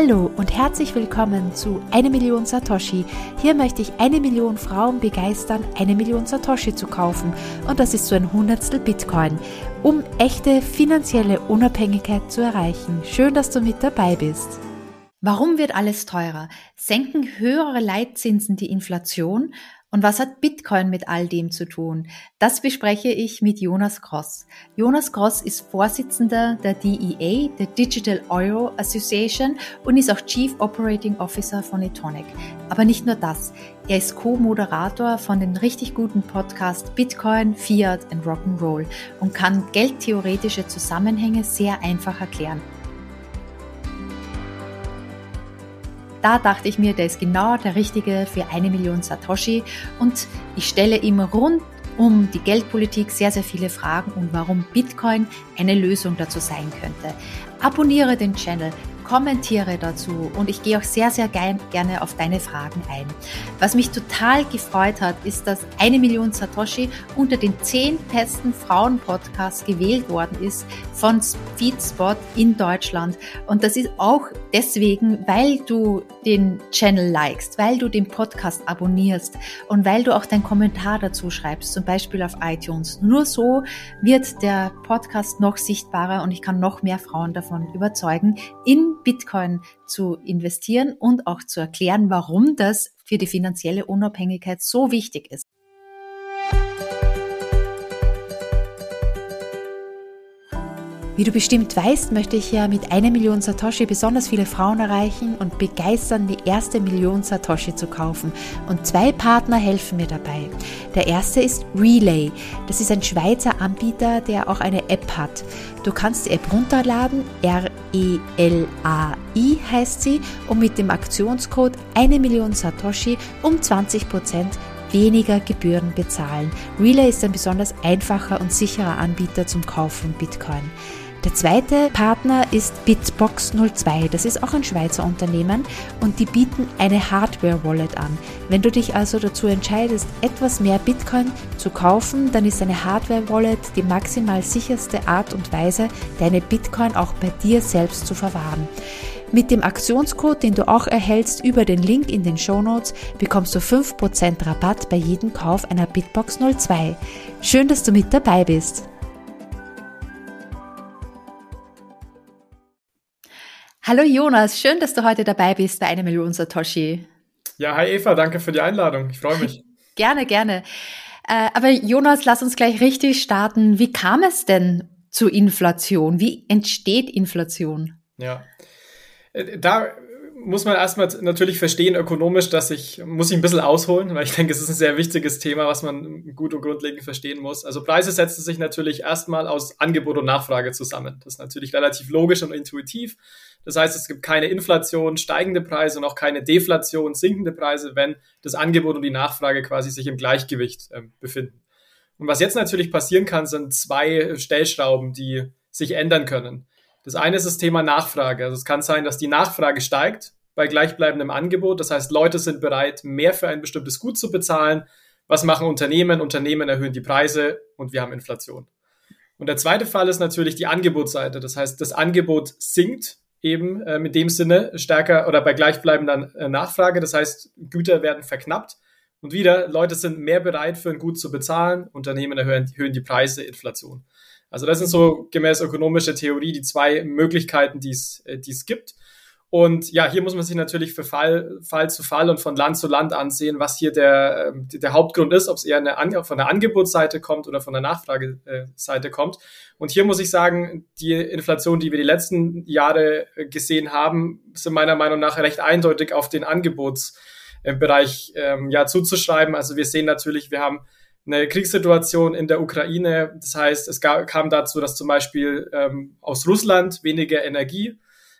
Hallo und herzlich willkommen zu Eine Million Satoshi. Hier möchte ich eine Million Frauen begeistern, eine Million Satoshi zu kaufen. Und das ist so ein Hundertstel Bitcoin, um echte finanzielle Unabhängigkeit zu erreichen. Schön, dass du mit dabei bist. Warum wird alles teurer? Senken höhere Leitzinsen die Inflation? Und was hat Bitcoin mit all dem zu tun? Das bespreche ich mit Jonas Gross. Jonas Gross ist Vorsitzender der DEA, der Digital Euro Association und ist auch Chief Operating Officer von Etonic. Aber nicht nur das. Er ist Co-Moderator von den richtig guten Podcast Bitcoin, Fiat und Rock'n'Roll und kann geldtheoretische Zusammenhänge sehr einfach erklären. Da dachte ich mir, der ist genau der Richtige für eine Million Satoshi und ich stelle ihm rund um die Geldpolitik sehr, sehr viele Fragen und warum Bitcoin eine Lösung dazu sein könnte. Abonniere den Channel, kommentiere dazu und ich gehe auch sehr, sehr gerne auf deine Fragen ein. Was mich total gefreut hat, ist, dass eine Million Satoshi unter den zehn besten Frauen-Podcasts gewählt worden ist von Feedspot in Deutschland. Und das ist auch deswegen, weil du den Channel likest, weil du den Podcast abonnierst und weil du auch deinen Kommentar dazu schreibst, zum Beispiel auf iTunes. Nur so wird der Podcast noch sichtbarer und ich kann noch mehr Frauen davon überzeugen, in Bitcoin zu investieren und auch zu erklären, warum das für die finanzielle Unabhängigkeit so wichtig ist. Wie du bestimmt weißt, möchte ich ja mit einer Million Satoshi besonders viele Frauen erreichen und begeistern, die erste Million Satoshi zu kaufen. Und zwei Partner helfen mir dabei. Der erste ist Relay. Das ist ein Schweizer Anbieter, der auch eine App hat. Du kannst die App runterladen, R-E-L-A-I heißt sie, und mit dem Aktionscode eine Million Satoshi um 20% weniger Gebühren bezahlen. Relay ist ein besonders einfacher und sicherer Anbieter zum Kauf von Bitcoin. Der zweite Partner ist Bitbox 02. Das ist auch ein Schweizer Unternehmen und die bieten eine Hardware-Wallet an. Wenn du dich also dazu entscheidest, etwas mehr Bitcoin zu kaufen, dann ist eine Hardware-Wallet die maximal sicherste Art und Weise, deine Bitcoin auch bei dir selbst zu verwahren. Mit dem Aktionscode, den du auch erhältst über den Link in den Show Notes, bekommst du 5% Rabatt bei jedem Kauf einer Bitbox 02. Schön, dass du mit dabei bist. Hallo Jonas, schön, dass du heute dabei bist bei einer Million Satoshi. Ja, hi Eva, danke für die Einladung. Ich freue mich. gerne, gerne. Äh, aber Jonas, lass uns gleich richtig starten. Wie kam es denn zu Inflation? Wie entsteht Inflation? Ja, äh, da muss man erstmal natürlich verstehen ökonomisch, dass ich, muss ich ein bisschen ausholen, weil ich denke, es ist ein sehr wichtiges Thema, was man gut und grundlegend verstehen muss. Also Preise setzen sich natürlich erstmal aus Angebot und Nachfrage zusammen. Das ist natürlich relativ logisch und intuitiv. Das heißt, es gibt keine Inflation, steigende Preise und auch keine Deflation, sinkende Preise, wenn das Angebot und die Nachfrage quasi sich im Gleichgewicht äh, befinden. Und was jetzt natürlich passieren kann, sind zwei Stellschrauben, die sich ändern können. Das eine ist das Thema Nachfrage. Also es kann sein, dass die Nachfrage steigt bei gleichbleibendem Angebot. Das heißt, Leute sind bereit, mehr für ein bestimmtes Gut zu bezahlen. Was machen Unternehmen? Unternehmen erhöhen die Preise und wir haben Inflation. Und der zweite Fall ist natürlich die Angebotsseite. Das heißt, das Angebot sinkt eben äh, mit dem Sinne stärker oder bei gleichbleibender äh, Nachfrage. Das heißt, Güter werden verknappt. Und wieder, Leute sind mehr bereit, für ein Gut zu bezahlen. Unternehmen erhöhen, erhöhen die Preise, Inflation. Also das sind so gemäß ökonomischer Theorie die zwei Möglichkeiten, die es, äh, es gibt. Und ja, hier muss man sich natürlich für Fall, Fall zu Fall und von Land zu Land ansehen, was hier der, ähm, der Hauptgrund ist, ob es eher eine, von der Angebotsseite kommt oder von der Nachfrageseite kommt. Und hier muss ich sagen, die Inflation, die wir die letzten Jahre gesehen haben, sind meiner Meinung nach recht eindeutig auf den Angebotsbereich ähm, ja, zuzuschreiben. Also wir sehen natürlich, wir haben eine Kriegssituation in der Ukraine. Das heißt, es kam dazu, dass zum Beispiel ähm, aus Russland weniger Energie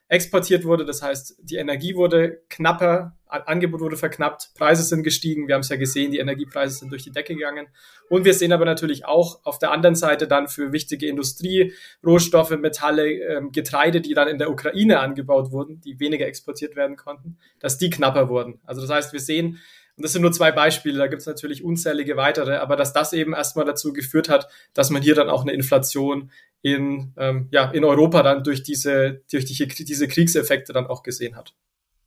exportiert wurde. Das heißt, die Energie wurde knapper, Angebot wurde verknappt, Preise sind gestiegen. Wir haben es ja gesehen, die Energiepreise sind durch die Decke gegangen. Und wir sehen aber natürlich auch auf der anderen Seite dann für wichtige Industrie, Rohstoffe, Metalle, ähm, Getreide, die dann in der Ukraine angebaut wurden, die weniger exportiert werden konnten, dass die knapper wurden. Also das heißt, wir sehen, Und das sind nur zwei Beispiele, da gibt es natürlich unzählige weitere, aber dass das eben erstmal dazu geführt hat, dass man hier dann auch eine Inflation in, ähm, ja, in Europa dann durch diese, durch die, diese Kriegseffekte dann auch gesehen hat.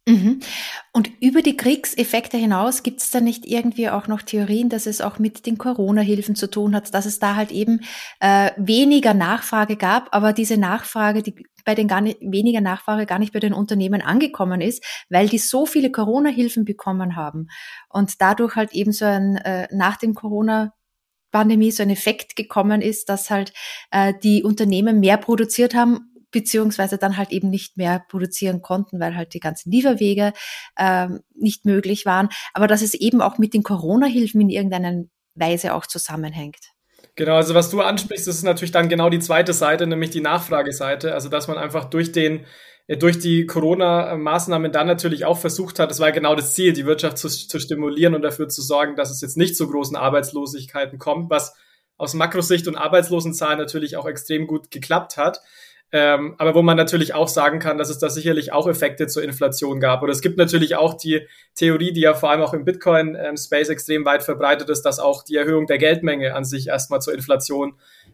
Mhm. Und über die Kriegseffekte hinaus gibt es da nicht irgendwie auch noch Theorien, dass es auch mit den Corona-Hilfen zu tun hat, dass es da halt eben äh, weniger Nachfrage gab, aber diese Nachfrage, die bei den gar nicht, weniger Nachfrage gar nicht bei den Unternehmen angekommen ist, weil die so viele Corona-Hilfen bekommen haben und dadurch halt eben so ein äh, nach dem Corona Pandemie so ein Effekt gekommen ist, dass halt äh, die Unternehmen mehr produziert haben beziehungsweise dann halt eben nicht mehr produzieren konnten, weil halt die ganzen Lieferwege ähm, nicht möglich waren. Aber dass es eben auch mit den Corona-Hilfen in irgendeiner Weise auch zusammenhängt. Genau, also was du ansprichst, ist natürlich dann genau die zweite Seite, nämlich die Nachfrageseite. Also dass man einfach durch den äh, durch die Corona-Maßnahmen dann natürlich auch versucht hat, das war genau das Ziel, die Wirtschaft zu, zu stimulieren und dafür zu sorgen, dass es jetzt nicht zu großen Arbeitslosigkeiten kommt, was aus Makrosicht und Arbeitslosenzahlen natürlich auch extrem gut geklappt hat. Ähm, aber wo man natürlich auch sagen kann, dass es da sicherlich auch Effekte zur Inflation gab. Oder es gibt natürlich auch die Theorie, die ja vor allem auch im Bitcoin-Space ähm, extrem weit verbreitet ist, dass auch die Erhöhung der Geldmenge an sich erstmal zur Inflation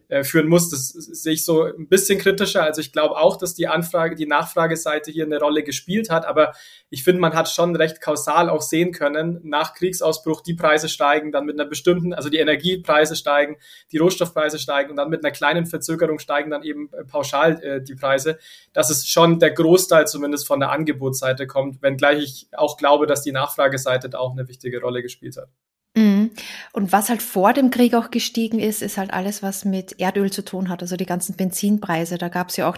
äh, führen muss. Das sehe ich so ein bisschen kritischer. Also ich glaube auch, dass die Anfrage, die Nachfrageseite hier eine Rolle gespielt hat, aber ich finde, man hat schon recht kausal auch sehen können, nach Kriegsausbruch die Preise steigen, dann mit einer bestimmten, also die Energiepreise steigen, die Rohstoffpreise steigen und dann mit einer kleinen Verzögerung steigen dann eben äh, pauschal äh, die Preise, dass es schon der Großteil zumindest von der Angebotsseite kommt, wenngleich ich auch glaube, dass die Nachfrageseite da auch eine wichtige Rolle gespielt hat. Und was halt vor dem Krieg auch gestiegen ist, ist halt alles, was mit Erdöl zu tun hat, also die ganzen Benzinpreise. Da gab es ja auch,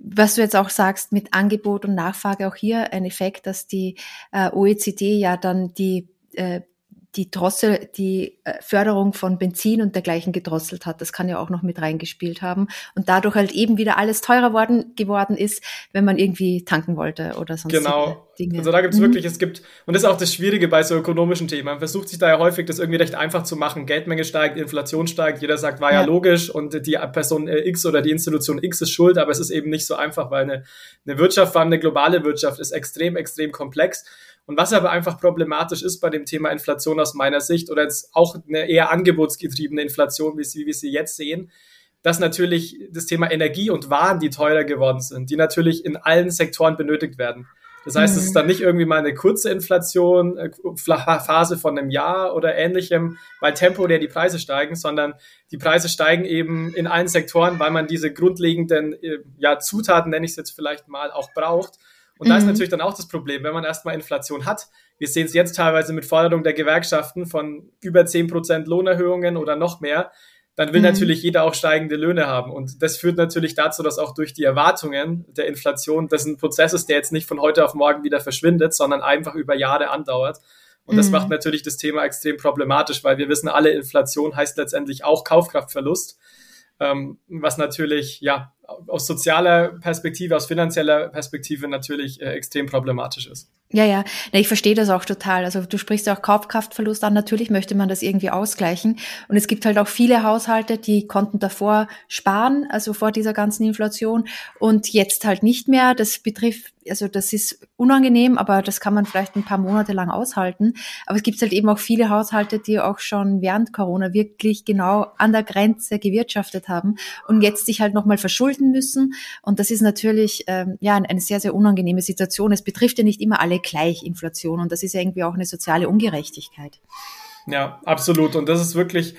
was du jetzt auch sagst, mit Angebot und Nachfrage auch hier ein Effekt, dass die äh, OECD ja dann die äh, die Drossel, die äh, Förderung von Benzin und dergleichen gedrosselt hat. Das kann ja auch noch mit reingespielt haben. Und dadurch halt eben wieder alles teurer worden, geworden ist, wenn man irgendwie tanken wollte oder sonst Genau. Dinge. Also da gibt es mhm. wirklich, es gibt, und das ist auch das Schwierige bei so ökonomischen Themen. Man versucht sich da ja häufig, das irgendwie recht einfach zu machen. Geldmenge steigt, Inflation steigt, jeder sagt, war ja, ja logisch und die Person X oder die Institution X ist schuld, aber es ist eben nicht so einfach, weil eine, eine Wirtschaft, vor allem eine globale Wirtschaft, ist extrem, extrem komplex. Und was aber einfach problematisch ist bei dem Thema Inflation aus meiner Sicht oder jetzt auch eine eher angebotsgetriebene Inflation, wie, sie, wie wir sie jetzt sehen, dass natürlich das Thema Energie und Waren, die teurer geworden sind, die natürlich in allen Sektoren benötigt werden. Das heißt, mhm. es ist dann nicht irgendwie mal eine kurze Inflation, äh, Phase von einem Jahr oder ähnlichem, weil temporär die Preise steigen, sondern die Preise steigen eben in allen Sektoren, weil man diese grundlegenden äh, ja, Zutaten, nenne ich es jetzt vielleicht mal, auch braucht. Und mhm. da ist mhm. natürlich dann auch das Problem, wenn man erstmal Inflation hat. Wir sehen es jetzt teilweise mit Forderung der Gewerkschaften von über 10% Lohnerhöhungen oder noch mehr. Dann will mhm. natürlich jeder auch steigende Löhne haben. Und das führt natürlich dazu, dass auch durch die Erwartungen der Inflation, das ein Prozess ist, der jetzt nicht von heute auf morgen wieder verschwindet, sondern einfach über Jahre andauert. Und das mhm. macht natürlich das Thema extrem problematisch, weil wir wissen alle, Inflation heißt letztendlich auch Kaufkraftverlust ähm, was natürlich ja aus sozialer Perspektive, aus finanzieller Perspektive natürlich äh, extrem problematisch ist. Ja, ja, nee, ich verstehe das auch total. Also du sprichst ja auch Kaufkraftverlust an. Natürlich möchte man das irgendwie ausgleichen. Und es gibt halt auch viele Haushalte, die konnten davor sparen, also vor dieser ganzen Inflation und jetzt halt nicht mehr. Das betrifft, also das ist unangenehm, aber das kann man vielleicht ein paar Monate lang aushalten. Aber es gibt halt eben auch viele Haushalte, die auch schon während Corona wirklich genau an der Grenze gewirtschaftet haben und jetzt sich halt nochmal verschulden müssen. Und das ist natürlich ähm, ja eine sehr, sehr unangenehme Situation. Es betrifft ja nicht immer alle gleich Inflation. Und das ist ja irgendwie auch eine soziale Ungerechtigkeit. Ja, absolut. Und das ist wirklich,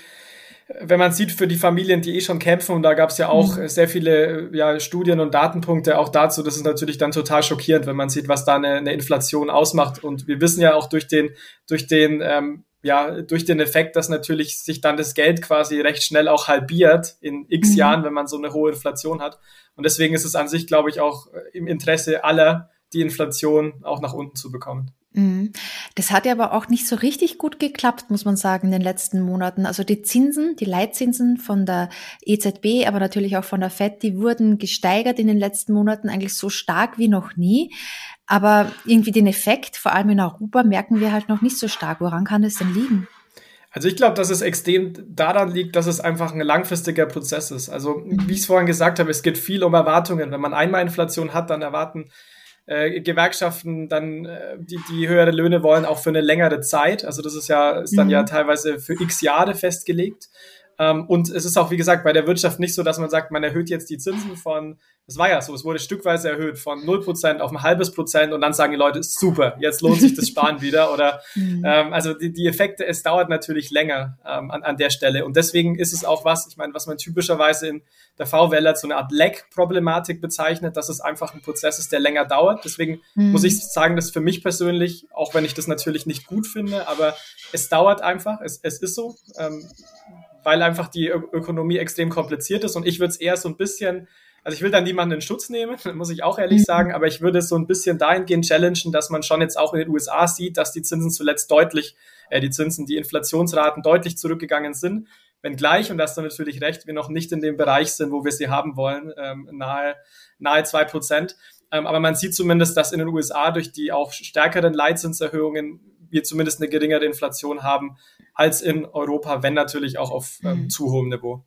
wenn man sieht, für die Familien, die eh schon kämpfen, und da gab es ja auch mhm. sehr viele ja, Studien und Datenpunkte auch dazu, das ist natürlich dann total schockierend, wenn man sieht, was da eine, eine Inflation ausmacht. Und wir wissen ja auch durch den, durch den ähm, ja, durch den Effekt, dass natürlich sich dann das Geld quasi recht schnell auch halbiert in x mhm. Jahren, wenn man so eine hohe Inflation hat. Und deswegen ist es an sich, glaube ich, auch im Interesse aller, die Inflation auch nach unten zu bekommen. Mhm. Das hat ja aber auch nicht so richtig gut geklappt, muss man sagen, in den letzten Monaten. Also die Zinsen, die Leitzinsen von der EZB, aber natürlich auch von der FED, die wurden gesteigert in den letzten Monaten eigentlich so stark wie noch nie. Aber irgendwie den Effekt, vor allem in Europa, merken wir halt noch nicht so stark. Woran kann es denn liegen? Also ich glaube, dass es extrem daran liegt, dass es einfach ein langfristiger Prozess ist. Also wie ich es vorhin gesagt habe, es geht viel um Erwartungen. Wenn man einmal Inflation hat, dann erwarten äh, Gewerkschaften dann äh, die, die höhere Löhne wollen, auch für eine längere Zeit. Also das ist ja, ist dann mhm. ja teilweise für x Jahre festgelegt. Ähm, und es ist auch, wie gesagt, bei der Wirtschaft nicht so, dass man sagt, man erhöht jetzt die Zinsen von, das war ja so, es wurde stückweise erhöht von 0% auf ein halbes Prozent und dann sagen die Leute, super, jetzt lohnt sich das Sparen wieder. Oder mhm. ähm, also die, die Effekte, es dauert natürlich länger ähm, an, an der Stelle. Und deswegen ist es auch was, ich meine, was man typischerweise in der VWL als so eine Art Lag-Problematik bezeichnet, dass es einfach ein Prozess ist, der länger dauert. Deswegen mhm. muss ich sagen, dass für mich persönlich, auch wenn ich das natürlich nicht gut finde, aber es dauert einfach, es, es ist so. Ähm, weil einfach die Ö Ökonomie extrem kompliziert ist. Und ich würde es eher so ein bisschen, also ich will da niemanden in Schutz nehmen, muss ich auch ehrlich mhm. sagen, aber ich würde es so ein bisschen dahingehend challengen, dass man schon jetzt auch in den USA sieht, dass die Zinsen zuletzt deutlich, äh, die Zinsen, die Inflationsraten deutlich zurückgegangen sind. Wenngleich, und da hast du natürlich recht, wir noch nicht in dem Bereich sind, wo wir sie haben wollen, ähm, nahe, nahe zwei Prozent. Ähm, aber man sieht zumindest, dass in den USA durch die auch stärkeren Leitzinserhöhungen wir zumindest eine geringere Inflation haben als in Europa, wenn natürlich auch auf ähm, mhm. zu hohem Niveau.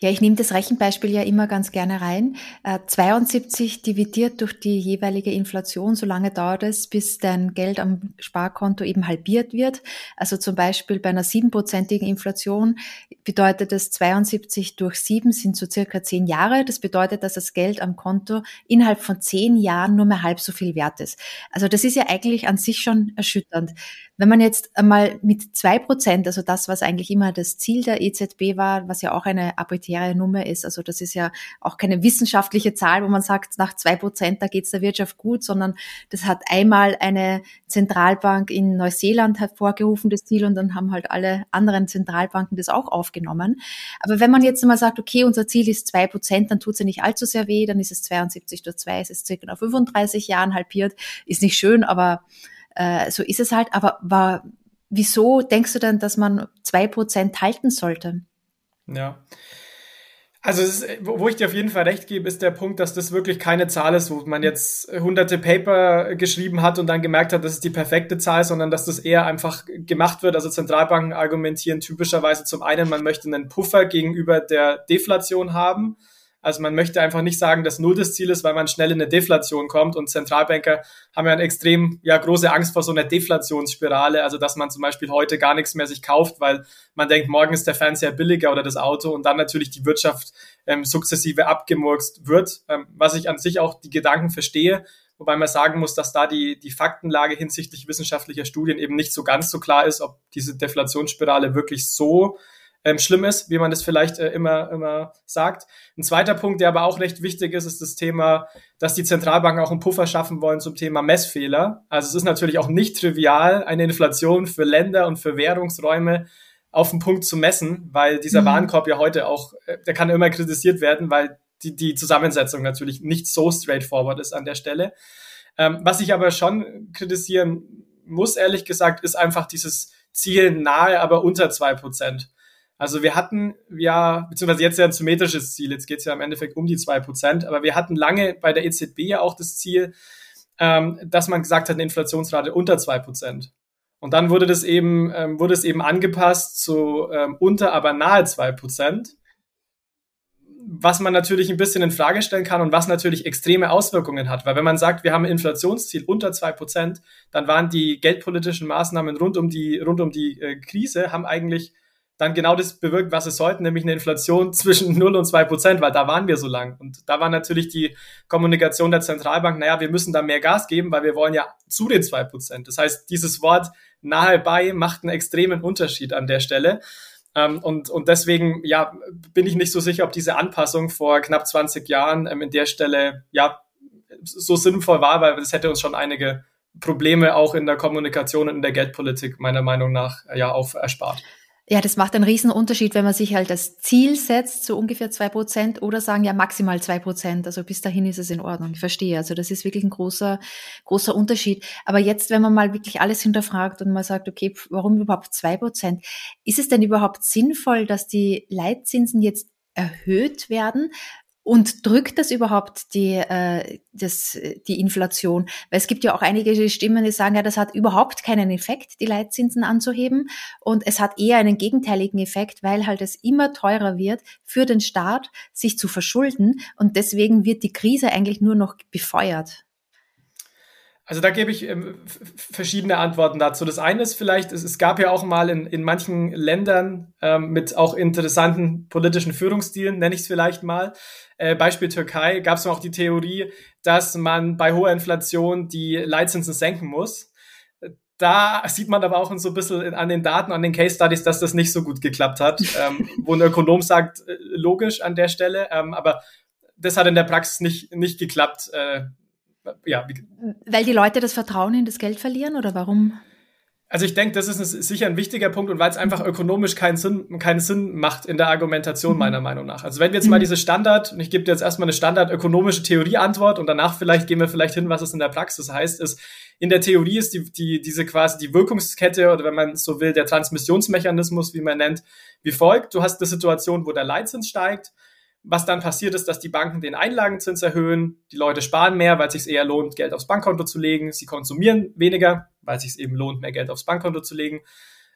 Ja, ich nehme das Rechenbeispiel ja immer ganz gerne rein. Äh, 72 dividiert durch die jeweilige Inflation, so lange dauert es, bis dein Geld am Sparkonto eben halbiert wird. Also zum Beispiel bei einer siebenprozentigen Inflation bedeutet es 72 durch sieben sind so circa zehn Jahre. Das bedeutet, dass das Geld am Konto innerhalb von zehn Jahren nur mehr halb so viel wert ist. Also das ist ja eigentlich an sich schon erschütternd. Wenn man jetzt einmal mit zwei Prozent, also das, was eigentlich immer das Ziel der EZB war, was ja auch eine arbiträre Nummer ist, also das ist ja auch keine wissenschaftliche Zahl, wo man sagt, nach zwei Prozent, da geht es der Wirtschaft gut, sondern das hat einmal eine Zentralbank in Neuseeland hervorgerufen, das Ziel, und dann haben halt alle anderen Zentralbanken das auch aufgenommen. Aber wenn man jetzt mal sagt, okay, unser Ziel ist zwei Prozent, dann tut es ja nicht allzu sehr weh, dann ist es 72 durch zwei, es ist circa nach 35 Jahren halbiert, ist nicht schön, aber äh, so ist es halt. Aber war, wieso denkst du denn, dass man zwei Prozent halten sollte? Ja. Also ist, wo ich dir auf jeden Fall recht gebe, ist der Punkt, dass das wirklich keine Zahl ist, wo man jetzt hunderte Paper geschrieben hat und dann gemerkt hat, das ist die perfekte Zahl, sondern dass das eher einfach gemacht wird. Also Zentralbanken argumentieren typischerweise zum einen, man möchte einen Puffer gegenüber der Deflation haben. Also man möchte einfach nicht sagen, dass Null das Ziel ist, weil man schnell in eine Deflation kommt. Und Zentralbanker haben ja eine extrem ja, große Angst vor so einer Deflationsspirale, also dass man zum Beispiel heute gar nichts mehr sich kauft, weil man denkt, morgen ist der Fernseher billiger oder das Auto und dann natürlich die Wirtschaft ähm, sukzessive abgemurkst wird, ähm, was ich an sich auch die Gedanken verstehe, wobei man sagen muss, dass da die, die Faktenlage hinsichtlich wissenschaftlicher Studien eben nicht so ganz so klar ist, ob diese Deflationsspirale wirklich so ähm, schlimm ist, wie man das vielleicht äh, immer, immer sagt. Ein zweiter Punkt, der aber auch recht wichtig ist, ist das Thema, dass die Zentralbanken auch einen Puffer schaffen wollen zum Thema Messfehler. Also es ist natürlich auch nicht trivial, eine Inflation für Länder und für Währungsräume auf den Punkt zu messen, weil dieser mhm. Warenkorb ja heute auch, äh, der kann immer kritisiert werden, weil die, die Zusammensetzung natürlich nicht so straightforward ist an der Stelle. Ähm, was ich aber schon kritisieren muss, ehrlich gesagt, ist einfach dieses Ziel nahe, aber unter zwei Prozent. Also wir hatten ja, beziehungsweise jetzt ja ein symmetrisches Ziel, jetzt geht es ja im Endeffekt um die zwei Prozent, aber wir hatten lange bei der EZB ja auch das Ziel, ähm, dass man gesagt hat, eine Inflationsrate unter zwei Prozent. Und dann wurde das eben, ähm, wurde es eben angepasst zu ähm, unter, aber nahe zwei Prozent. Was man natürlich ein bisschen in Frage stellen kann und was natürlich extreme Auswirkungen hat. Weil wenn man sagt, wir haben ein Inflationsziel unter zwei Prozent, dann waren die geldpolitischen Maßnahmen rund um die, rund um die äh, Krise, haben eigentlich dann genau das bewirkt, was es sollten, nämlich eine Inflation zwischen 0 und 2 Prozent, weil da waren wir so lang. Und da war natürlich die Kommunikation der Zentralbank, naja, wir müssen da mehr Gas geben, weil wir wollen ja zu den 2 Prozent. Das heißt, dieses Wort nahe bei macht einen extremen Unterschied an der Stelle. Ähm, und, und deswegen, ja, bin ich nicht so sicher, ob diese Anpassung vor knapp 20 Jahren ähm, in der Stelle, ja, so sinnvoll war, weil das hätte uns schon einige Probleme auch in der Kommunikation und in der Geldpolitik meiner Meinung nach ja auch erspart. Ja, das macht einen riesen Unterschied, wenn man sich halt das Ziel setzt, so ungefähr zwei Prozent oder sagen ja maximal zwei Prozent. Also bis dahin ist es in Ordnung. Ich verstehe. Also das ist wirklich ein großer, großer Unterschied. Aber jetzt, wenn man mal wirklich alles hinterfragt und man sagt, okay, warum überhaupt zwei Prozent? Ist es denn überhaupt sinnvoll, dass die Leitzinsen jetzt erhöht werden? Und drückt das überhaupt die, äh, das, die Inflation? Weil es gibt ja auch einige Stimmen, die sagen, ja, das hat überhaupt keinen Effekt, die Leitzinsen anzuheben. Und es hat eher einen gegenteiligen Effekt, weil halt es immer teurer wird für den Staat, sich zu verschulden. Und deswegen wird die Krise eigentlich nur noch befeuert. Also da gebe ich ähm, verschiedene Antworten dazu. Das eine ist vielleicht, es, es gab ja auch mal in, in manchen Ländern ähm, mit auch interessanten politischen Führungsstilen, nenne ich es vielleicht mal. Äh, Beispiel Türkei gab es auch die Theorie, dass man bei hoher Inflation die Leitzinsen senken muss. Da sieht man aber auch so ein bisschen an den Daten, an den Case Studies, dass das nicht so gut geklappt hat, ähm, wo ein Ökonom sagt, äh, logisch an der Stelle, ähm, aber das hat in der Praxis nicht, nicht geklappt. Äh, ja. Weil die Leute das Vertrauen in das Geld verlieren oder warum? Also ich denke, das ist ein, sicher ein wichtiger Punkt und weil es einfach ökonomisch keinen Sinn, keinen Sinn macht in der Argumentation mhm. meiner Meinung nach. Also wenn wir jetzt mal mhm. diese Standard, und ich gebe dir jetzt erstmal eine Standard ökonomische Theorieantwort und danach vielleicht gehen wir vielleicht hin, was es in der Praxis heißt, ist, in der Theorie ist die, die, diese quasi die Wirkungskette oder wenn man so will, der Transmissionsmechanismus, wie man nennt, wie folgt. Du hast eine Situation, wo der Leitzins steigt was dann passiert ist, dass die Banken den Einlagenzins erhöhen, die Leute sparen mehr, weil es sich eher lohnt, Geld aufs Bankkonto zu legen, sie konsumieren weniger, weil es sich eben lohnt, mehr Geld aufs Bankkonto zu legen.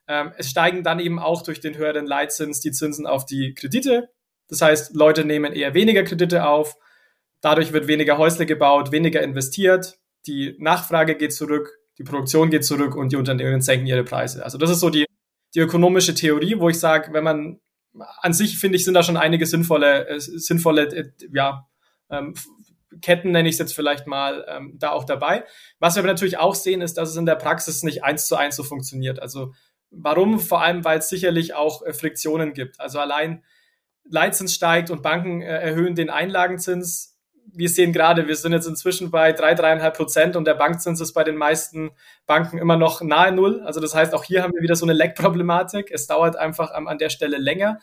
Ähm, es steigen dann eben auch durch den höheren Leitzins die Zinsen auf die Kredite. Das heißt, Leute nehmen eher weniger Kredite auf, dadurch wird weniger Häusle gebaut, weniger investiert, die Nachfrage geht zurück, die Produktion geht zurück und die Unternehmen senken ihre Preise. Also das ist so die, die ökonomische Theorie, wo ich sage, wenn man an sich finde ich, sind da schon einige sinnvolle, äh, sinnvolle, äh, ja, ähm, Ketten nenne ich es jetzt vielleicht mal ähm, da auch dabei. Was wir aber natürlich auch sehen, ist, dass es in der Praxis nicht eins zu eins so funktioniert. Also warum? Vor allem, weil es sicherlich auch äh, Friktionen gibt. Also allein Leitzins steigt und Banken äh, erhöhen den Einlagenzins wir sehen gerade, wir sind jetzt inzwischen bei drei, dreieinhalb Prozent und der Bankzins ist bei den meisten Banken immer noch nahe Null. Also das heißt, auch hier haben wir wieder so eine Leckproblematik. Es dauert einfach an der Stelle länger.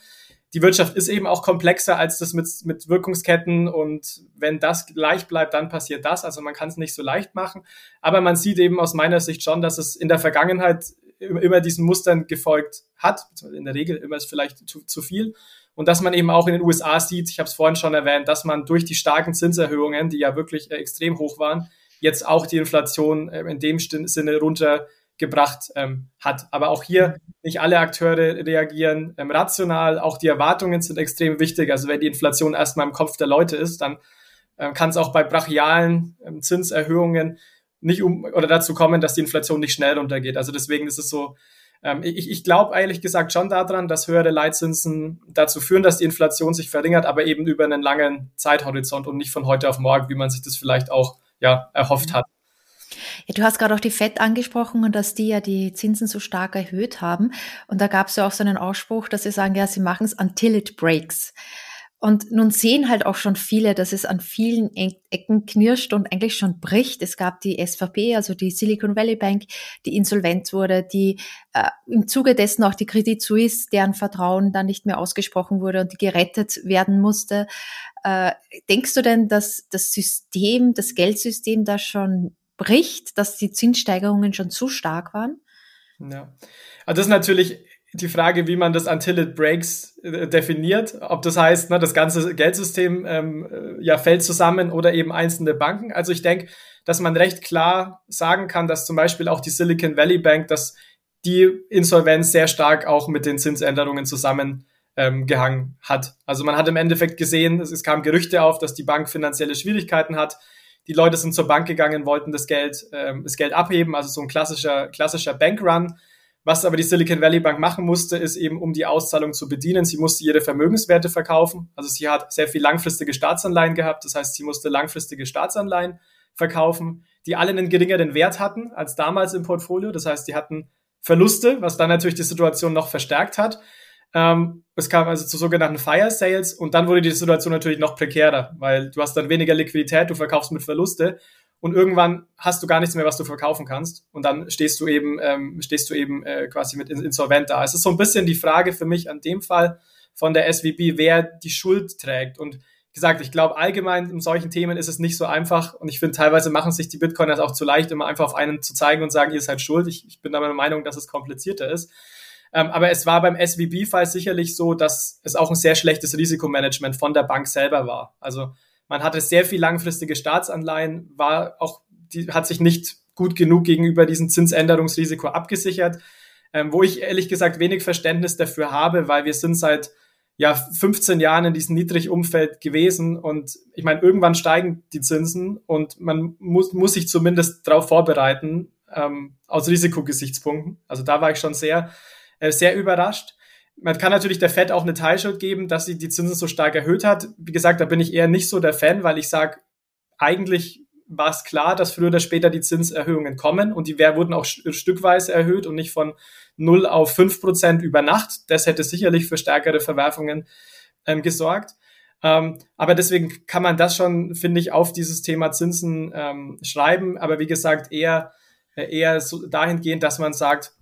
Die Wirtschaft ist eben auch komplexer als das mit, mit Wirkungsketten und wenn das gleich bleibt, dann passiert das. Also man kann es nicht so leicht machen. Aber man sieht eben aus meiner Sicht schon, dass es in der Vergangenheit immer diesen Mustern gefolgt hat. In der Regel immer ist vielleicht zu, zu viel. Und dass man eben auch in den USA sieht, ich habe es vorhin schon erwähnt, dass man durch die starken Zinserhöhungen, die ja wirklich äh, extrem hoch waren, jetzt auch die Inflation äh, in dem Sinne runtergebracht ähm, hat. Aber auch hier nicht alle Akteure reagieren ähm, rational. Auch die Erwartungen sind extrem wichtig. Also wenn die Inflation erstmal im Kopf der Leute ist, dann ähm, kann es auch bei brachialen ähm, Zinserhöhungen nicht um oder dazu kommen, dass die Inflation nicht schnell runtergeht. Also deswegen ist es so ähm, ich ich glaube ehrlich gesagt schon daran, dass höhere Leitzinsen dazu führen, dass die Inflation sich verringert, aber eben über einen langen Zeithorizont und nicht von heute auf morgen, wie man sich das vielleicht auch ja, erhofft hat. Ja, du hast gerade auch die FED angesprochen und dass die ja die Zinsen so stark erhöht haben. Und da gab es ja auch so einen Ausspruch, dass sie sagen, ja, sie machen es until it breaks. Und nun sehen halt auch schon viele, dass es an vielen Ecken knirscht und eigentlich schon bricht. Es gab die SVP, also die Silicon Valley Bank, die insolvent wurde, die äh, im Zuge dessen auch die Credit Suisse, deren Vertrauen dann nicht mehr ausgesprochen wurde und die gerettet werden musste. Äh, denkst du denn, dass das System, das Geldsystem da schon bricht, dass die Zinssteigerungen schon zu stark waren? Ja, also das ist natürlich die Frage, wie man das Until it breaks äh, definiert. Ob das heißt, ne, das ganze Geldsystem ähm, äh, ja fällt zusammen oder eben einzelne Banken. Also ich denke, dass man recht klar sagen kann, dass zum Beispiel auch die Silicon Valley Bank, dass die Insolvenz sehr stark auch mit den Zinsänderungen zusammengehangen ähm, hat. Also man hat im Endeffekt gesehen, es, es kam Gerüchte auf, dass die Bank finanzielle Schwierigkeiten hat. Die Leute sind zur Bank gegangen, wollten das Geld, ähm, das Geld abheben, also so ein klassischer, klassischer Bankrun was aber die Silicon Valley Bank machen musste, ist eben, um die Auszahlung zu bedienen, sie musste ihre Vermögenswerte verkaufen. Also sie hat sehr viel langfristige Staatsanleihen gehabt. Das heißt, sie musste langfristige Staatsanleihen verkaufen, die alle einen geringeren Wert hatten als damals im Portfolio. Das heißt, die hatten Verluste, was dann natürlich die Situation noch verstärkt hat. Ähm, es kam also zu sogenannten Fire Sales und dann wurde die Situation natürlich noch prekärer, weil du hast dann weniger Liquidität, du verkaufst mit Verluste und irgendwann hast du gar nichts mehr, was du verkaufen kannst und dann stehst du eben ähm, stehst du eben äh, quasi mit insolvent da. Es ist so ein bisschen die Frage für mich an dem Fall von der SVB, wer die Schuld trägt und gesagt, ich glaube allgemein in solchen Themen ist es nicht so einfach und ich finde teilweise machen sich die Bitcoiners auch zu leicht, immer einfach auf einen zu zeigen und sagen, ihr seid schuld. Ich, ich bin aber der Meinung, dass es komplizierter ist. Ähm, aber es war beim SVB-Fall sicherlich so, dass es auch ein sehr schlechtes Risikomanagement von der Bank selber war. Also man hatte sehr viel langfristige Staatsanleihen, war auch, die hat sich nicht gut genug gegenüber diesem Zinsänderungsrisiko abgesichert, ähm, wo ich ehrlich gesagt wenig Verständnis dafür habe, weil wir sind seit ja 15 Jahren in diesem Niedrigumfeld gewesen und ich meine, irgendwann steigen die Zinsen und man muss, muss sich zumindest darauf vorbereiten, ähm, aus Risikogesichtspunkten. Also da war ich schon sehr, äh, sehr überrascht. Man kann natürlich der Fed auch eine Teilschuld geben, dass sie die Zinsen so stark erhöht hat. Wie gesagt, da bin ich eher nicht so der Fan, weil ich sage, eigentlich war es klar, dass früher oder später die Zinserhöhungen kommen und die wurden auch stückweise erhöht und nicht von 0 auf 5 Prozent über Nacht. Das hätte sicherlich für stärkere Verwerfungen ähm, gesorgt. Ähm, aber deswegen kann man das schon, finde ich, auf dieses Thema Zinsen ähm, schreiben. Aber wie gesagt, eher, äh, eher so dahingehend, dass man sagt,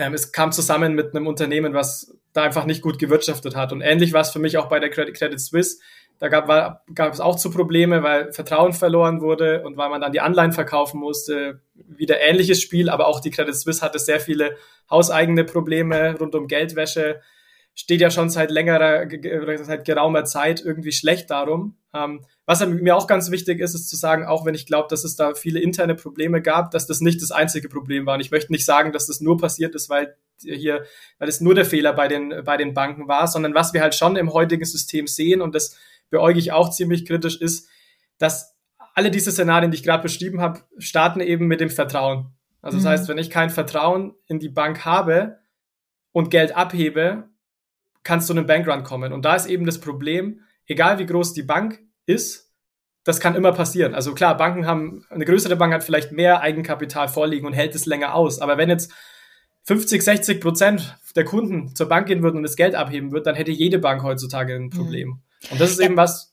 ähm, es kam zusammen mit einem Unternehmen, was da einfach nicht gut gewirtschaftet hat. Und ähnlich war es für mich auch bei der Credit, Credit Suisse. Da gab, war, gab es auch zu Probleme, weil Vertrauen verloren wurde und weil man dann die Anleihen verkaufen musste. Wieder ähnliches Spiel, aber auch die Credit Suisse hatte sehr viele hauseigene Probleme rund um Geldwäsche. Steht ja schon seit längerer, seit geraumer Zeit irgendwie schlecht darum. Ähm, was mir auch ganz wichtig ist, ist zu sagen, auch wenn ich glaube, dass es da viele interne Probleme gab, dass das nicht das einzige Problem war. Und ich möchte nicht sagen, dass das nur passiert ist, weil hier, weil es nur der Fehler bei den, bei den Banken war, sondern was wir halt schon im heutigen System sehen und das beäuge ich auch ziemlich kritisch, ist, dass alle diese Szenarien, die ich gerade beschrieben habe, starten eben mit dem Vertrauen. Also das mhm. heißt, wenn ich kein Vertrauen in die Bank habe und Geld abhebe, kannst du in einen Bankrun kommen. Und da ist eben das Problem, egal wie groß die Bank ist, das kann immer passieren. Also klar, Banken haben, eine größere Bank hat vielleicht mehr Eigenkapital vorliegen und hält es länger aus. Aber wenn jetzt 50, 60 Prozent der Kunden zur Bank gehen würden und das Geld abheben würden, dann hätte jede Bank heutzutage ein Problem. Mhm. Und das ist ja. eben was,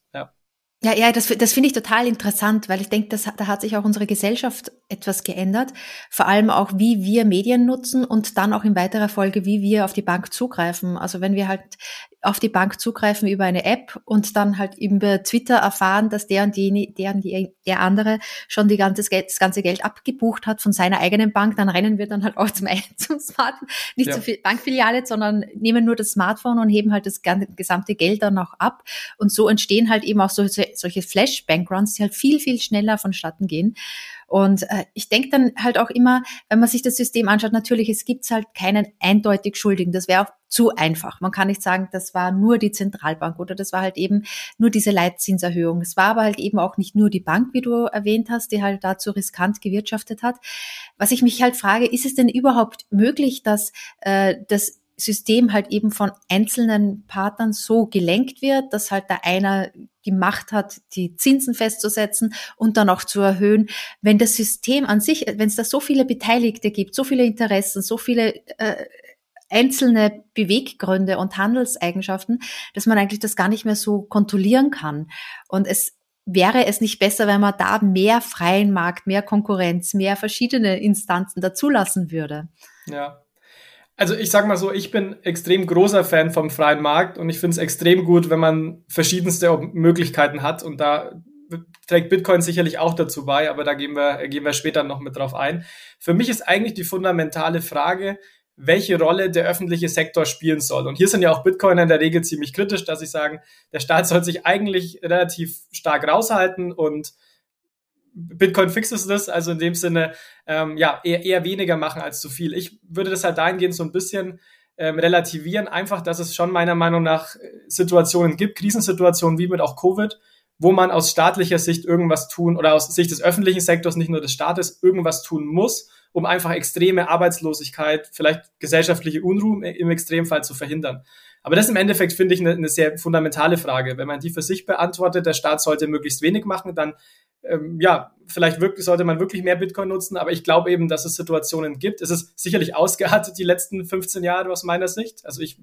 ja. Ja, das, das finde ich total interessant, weil ich denke, da hat sich auch unsere Gesellschaft etwas geändert. Vor allem auch, wie wir Medien nutzen und dann auch in weiterer Folge, wie wir auf die Bank zugreifen. Also wenn wir halt auf die Bank zugreifen über eine App und dann halt über Twitter erfahren, dass der und die, der und die, der andere schon die ganze das ganze Geld abgebucht hat von seiner eigenen Bank, dann rennen wir dann halt auch zum, zum Smartphone, nicht ja. zur Bankfiliale, sondern nehmen nur das Smartphone und heben halt das gesamte Geld dann auch ab. Und so entstehen halt eben auch solche, solche Flash-Bankruns, die halt viel, viel schneller vonstatten gehen. Und äh, ich denke dann halt auch immer, wenn man sich das System anschaut, natürlich, es gibt halt keinen eindeutig Schuldigen. Das wäre auch zu einfach. Man kann nicht sagen, das war nur die Zentralbank oder das war halt eben nur diese Leitzinserhöhung. Es war aber halt eben auch nicht nur die Bank, wie du erwähnt hast, die halt dazu riskant gewirtschaftet hat. Was ich mich halt frage, ist es denn überhaupt möglich, dass äh, das System halt eben von einzelnen Partnern so gelenkt wird, dass halt da einer die Macht hat, die Zinsen festzusetzen und dann auch zu erhöhen. Wenn das System an sich, wenn es da so viele Beteiligte gibt, so viele Interessen, so viele äh, einzelne Beweggründe und Handelseigenschaften, dass man eigentlich das gar nicht mehr so kontrollieren kann. Und es wäre es nicht besser, wenn man da mehr freien Markt, mehr Konkurrenz, mehr verschiedene Instanzen dazulassen würde? Ja, also ich sag mal so, ich bin extrem großer Fan vom freien Markt und ich finde es extrem gut, wenn man verschiedenste Möglichkeiten hat und da trägt Bitcoin sicherlich auch dazu bei, aber da gehen wir, gehen wir später noch mit drauf ein. Für mich ist eigentlich die fundamentale Frage, welche Rolle der öffentliche Sektor spielen soll. Und hier sind ja auch Bitcoiner in der Regel ziemlich kritisch, dass sie sagen, der Staat soll sich eigentlich relativ stark raushalten und Bitcoin fixes das, also in dem Sinne, ähm, ja, eher, eher weniger machen als zu viel. Ich würde das halt dahingehend so ein bisschen ähm, relativieren, einfach, dass es schon meiner Meinung nach äh, Situationen gibt, Krisensituationen wie mit auch Covid, wo man aus staatlicher Sicht irgendwas tun oder aus Sicht des öffentlichen Sektors, nicht nur des Staates, irgendwas tun muss, um einfach extreme Arbeitslosigkeit, vielleicht gesellschaftliche Unruhe im Extremfall zu verhindern. Aber das ist im Endeffekt, finde ich, eine, eine sehr fundamentale Frage. Wenn man die für sich beantwortet, der Staat sollte möglichst wenig machen, dann ähm, ja, vielleicht wirklich sollte man wirklich mehr Bitcoin nutzen, aber ich glaube eben, dass es Situationen gibt. Es ist sicherlich ausgeartet die letzten 15 Jahre aus meiner Sicht. Also ich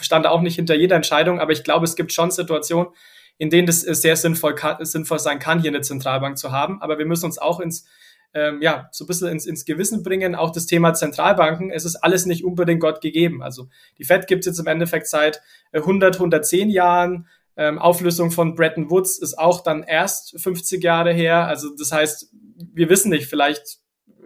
stand auch nicht hinter jeder Entscheidung, aber ich glaube, es gibt schon Situationen, in denen es sehr sinnvoll, sinnvoll sein kann, hier eine Zentralbank zu haben. Aber wir müssen uns auch ins, ähm, ja, so ein bisschen ins, ins Gewissen bringen, auch das Thema Zentralbanken. Es ist alles nicht unbedingt Gott gegeben. Also die Fed gibt es jetzt im Endeffekt seit 100, äh, 110 Jahren. Ähm, Auflösung von Bretton Woods ist auch dann erst 50 Jahre her. Also das heißt, wir wissen nicht, vielleicht,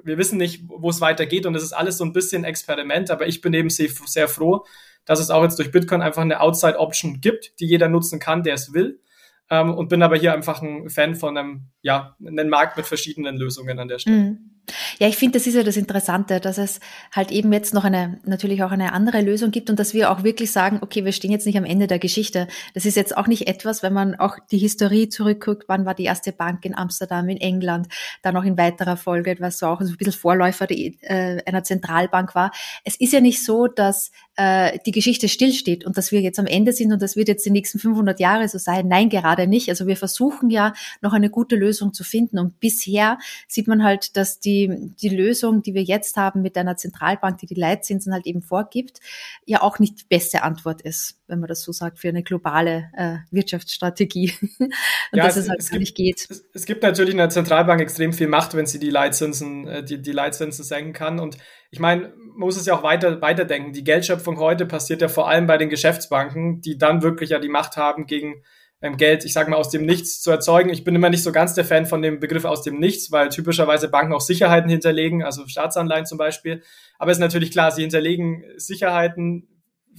wir wissen nicht, wo es weitergeht und es ist alles so ein bisschen Experiment, aber ich bin eben sehr, sehr froh, dass es auch jetzt durch Bitcoin einfach eine Outside-Option gibt, die jeder nutzen kann, der es will. Ähm, und bin aber hier einfach ein Fan von einem, ja, einem Markt mit verschiedenen Lösungen an der Stelle. Mhm. Ja, ich finde, das ist ja das Interessante, dass es halt eben jetzt noch eine, natürlich auch eine andere Lösung gibt und dass wir auch wirklich sagen, okay, wir stehen jetzt nicht am Ende der Geschichte. Das ist jetzt auch nicht etwas, wenn man auch die Historie zurückguckt, wann war die erste Bank in Amsterdam, in England, dann noch in weiterer Folge, was so auch ein bisschen Vorläufer äh, einer Zentralbank war. Es ist ja nicht so, dass äh, die Geschichte stillsteht und dass wir jetzt am Ende sind und das wird jetzt die nächsten 500 Jahre so sein. Nein, gerade nicht. Also wir versuchen ja noch eine gute Lösung zu finden und bisher sieht man halt, dass die, die Lösung, die wir jetzt haben mit einer Zentralbank, die die Leitzinsen halt eben vorgibt, ja auch nicht die beste Antwort ist, wenn man das so sagt, für eine globale äh, Wirtschaftsstrategie. und ja, dass es, halt es gar nicht geht. Es, es, gibt natürlich in der Zentralbank extrem viel Macht, wenn sie die Leitzinsen, äh, die, die Leitzinsen senken kann. Und ich meine, man muss es ja auch weiter, weiterdenken. Die Geldschöpfung heute passiert ja vor allem bei den Geschäftsbanken, die dann wirklich ja die Macht haben, gegen Geld, ich sage mal, aus dem Nichts zu erzeugen. Ich bin immer nicht so ganz der Fan von dem Begriff aus dem Nichts, weil typischerweise Banken auch Sicherheiten hinterlegen, also Staatsanleihen zum Beispiel. Aber es ist natürlich klar, sie hinterlegen Sicherheiten,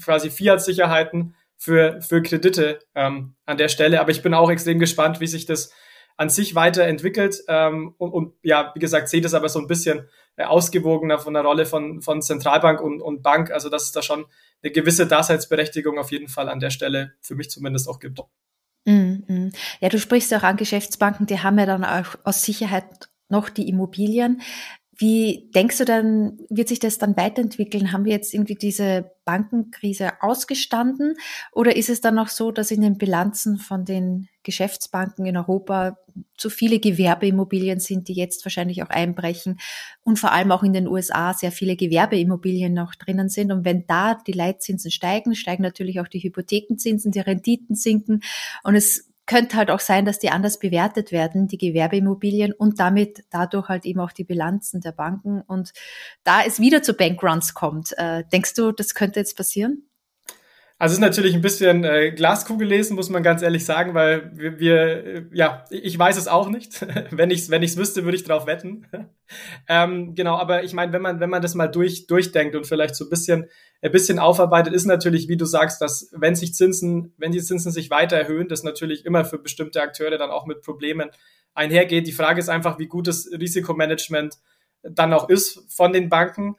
quasi Fiat-Sicherheiten für, für Kredite ähm, an der Stelle. Aber ich bin auch extrem gespannt, wie sich das an sich weiterentwickelt. Ähm, und, und ja, wie gesagt, sehe das aber so ein bisschen äh, ausgewogener von der Rolle von, von Zentralbank und, und Bank. Also dass es da schon eine gewisse Daseinsberechtigung auf jeden Fall an der Stelle für mich zumindest auch gibt. Ja, du sprichst ja auch an Geschäftsbanken, die haben ja dann auch aus Sicherheit noch die Immobilien. Wie denkst du denn, wird sich das dann weiterentwickeln? Haben wir jetzt irgendwie diese Bankenkrise ausgestanden? Oder ist es dann noch so, dass in den Bilanzen von den Geschäftsbanken in Europa zu viele Gewerbeimmobilien sind, die jetzt wahrscheinlich auch einbrechen und vor allem auch in den USA sehr viele Gewerbeimmobilien noch drinnen sind? Und wenn da die Leitzinsen steigen, steigen natürlich auch die Hypothekenzinsen, die Renditen sinken und es könnte halt auch sein, dass die anders bewertet werden, die Gewerbeimmobilien und damit dadurch halt eben auch die Bilanzen der Banken. Und da es wieder zu Bankruns kommt, äh, denkst du, das könnte jetzt passieren? Also es ist natürlich ein bisschen äh, Glaskugel lesen, muss man ganz ehrlich sagen, weil wir, wir äh, ja, ich weiß es auch nicht. wenn ich es wenn ich's wüsste, würde ich drauf wetten. ähm, genau, aber ich meine, wenn man wenn man das mal durch durchdenkt und vielleicht so ein bisschen ein bisschen aufarbeitet, ist natürlich, wie du sagst, dass wenn sich Zinsen, wenn die Zinsen sich weiter erhöhen, das natürlich immer für bestimmte Akteure dann auch mit Problemen einhergeht. Die Frage ist einfach, wie gut das Risikomanagement dann auch ist von den Banken.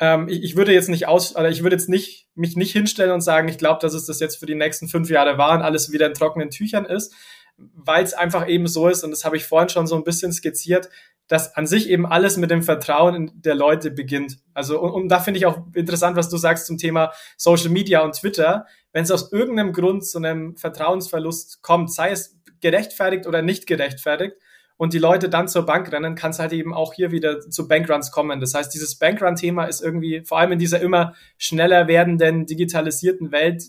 Ähm, ich, ich, würde jetzt nicht aus, oder ich würde jetzt nicht mich nicht hinstellen und sagen, ich glaube, dass es das jetzt für die nächsten fünf Jahre war und alles wieder in trockenen Tüchern ist, weil es einfach eben so ist, und das habe ich vorhin schon so ein bisschen skizziert, dass an sich eben alles mit dem Vertrauen der Leute beginnt. Also, und, und da finde ich auch interessant, was du sagst zum Thema Social Media und Twitter. Wenn es aus irgendeinem Grund zu einem Vertrauensverlust kommt, sei es gerechtfertigt oder nicht gerechtfertigt, und die Leute dann zur Bank rennen, kann es halt eben auch hier wieder zu Bankruns kommen. Das heißt, dieses Bankrun-Thema ist irgendwie vor allem in dieser immer schneller werdenden, digitalisierten Welt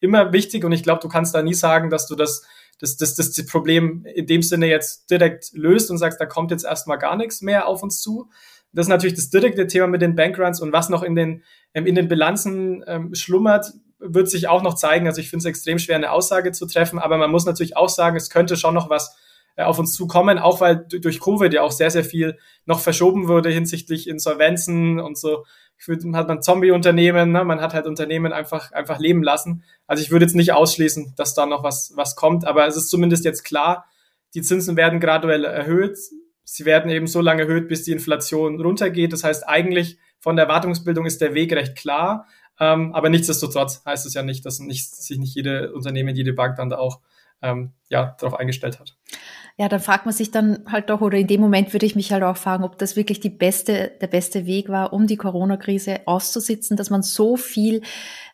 immer wichtig und ich glaube, du kannst da nie sagen, dass du das, das, das, das, Problem in dem Sinne jetzt direkt löst und sagst, da kommt jetzt erstmal gar nichts mehr auf uns zu. Das ist natürlich das direkte Thema mit den Bankruns und was noch in den, ähm, in den Bilanzen ähm, schlummert, wird sich auch noch zeigen. Also ich finde es extrem schwer, eine Aussage zu treffen, aber man muss natürlich auch sagen, es könnte schon noch was auf uns zukommen, auch weil durch Covid ja auch sehr, sehr viel noch verschoben wurde hinsichtlich Insolvenzen und so. Ich würde, hat man Zombie-Unternehmen, ne? man hat halt Unternehmen einfach, einfach leben lassen. Also ich würde jetzt nicht ausschließen, dass da noch was, was kommt, aber es ist zumindest jetzt klar, die Zinsen werden graduell erhöht. Sie werden eben so lange erhöht, bis die Inflation runtergeht. Das heißt, eigentlich von der Erwartungsbildung ist der Weg recht klar. Ähm, aber nichtsdestotrotz heißt es ja nicht, dass nicht, sich nicht jede Unternehmen, jede Bank dann da auch ähm, ja, darauf eingestellt hat ja, dann fragt man sich dann halt doch, oder in dem Moment würde ich mich halt auch fragen, ob das wirklich die beste, der beste Weg war, um die Corona-Krise auszusitzen, dass man so viel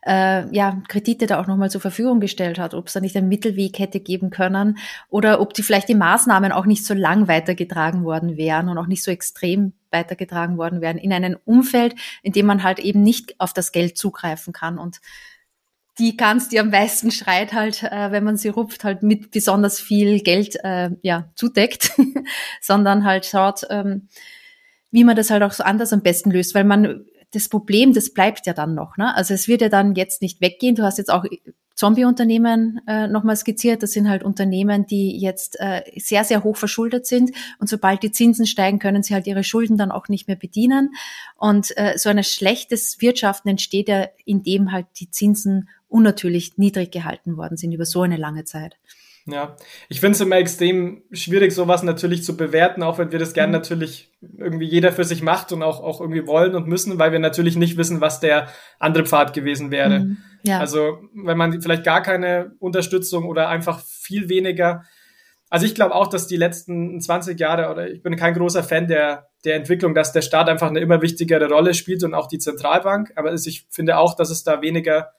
äh, ja, Kredite da auch nochmal zur Verfügung gestellt hat, ob es da nicht einen Mittelweg hätte geben können oder ob die vielleicht die Maßnahmen auch nicht so lang weitergetragen worden wären und auch nicht so extrem weitergetragen worden wären in einem Umfeld, in dem man halt eben nicht auf das Geld zugreifen kann. Und die Gans, die am meisten schreit halt, äh, wenn man sie rupft, halt mit besonders viel Geld äh, ja, zudeckt, sondern halt schaut, ähm, wie man das halt auch so anders am besten löst, weil man das Problem, das bleibt ja dann noch. Ne? Also es wird ja dann jetzt nicht weggehen. Du hast jetzt auch Zombie-Unternehmen äh, nochmal skizziert. Das sind halt Unternehmen, die jetzt äh, sehr, sehr hoch verschuldet sind. Und sobald die Zinsen steigen, können sie halt ihre Schulden dann auch nicht mehr bedienen. Und äh, so ein schlechtes Wirtschaften entsteht ja, indem halt die Zinsen unnatürlich niedrig gehalten worden sind über so eine lange Zeit. Ja, ich finde es immer extrem schwierig, sowas natürlich zu bewerten, auch wenn wir das gern mhm. natürlich irgendwie jeder für sich macht und auch, auch irgendwie wollen und müssen, weil wir natürlich nicht wissen, was der andere Pfad gewesen wäre. Mhm. Ja. Also wenn man vielleicht gar keine Unterstützung oder einfach viel weniger. Also ich glaube auch, dass die letzten 20 Jahre, oder ich bin kein großer Fan der, der Entwicklung, dass der Staat einfach eine immer wichtigere Rolle spielt und auch die Zentralbank. Aber ich finde auch, dass es da weniger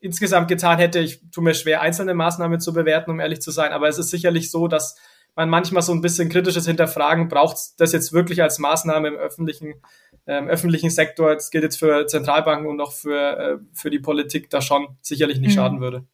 insgesamt getan hätte. Ich tue mir schwer, einzelne Maßnahmen zu bewerten, um ehrlich zu sein. Aber es ist sicherlich so, dass man manchmal so ein bisschen kritisches Hinterfragen braucht, das jetzt wirklich als Maßnahme im öffentlichen ähm, öffentlichen Sektor, das gilt jetzt für Zentralbanken und auch für, äh, für die Politik, da schon sicherlich nicht mhm. schaden würde.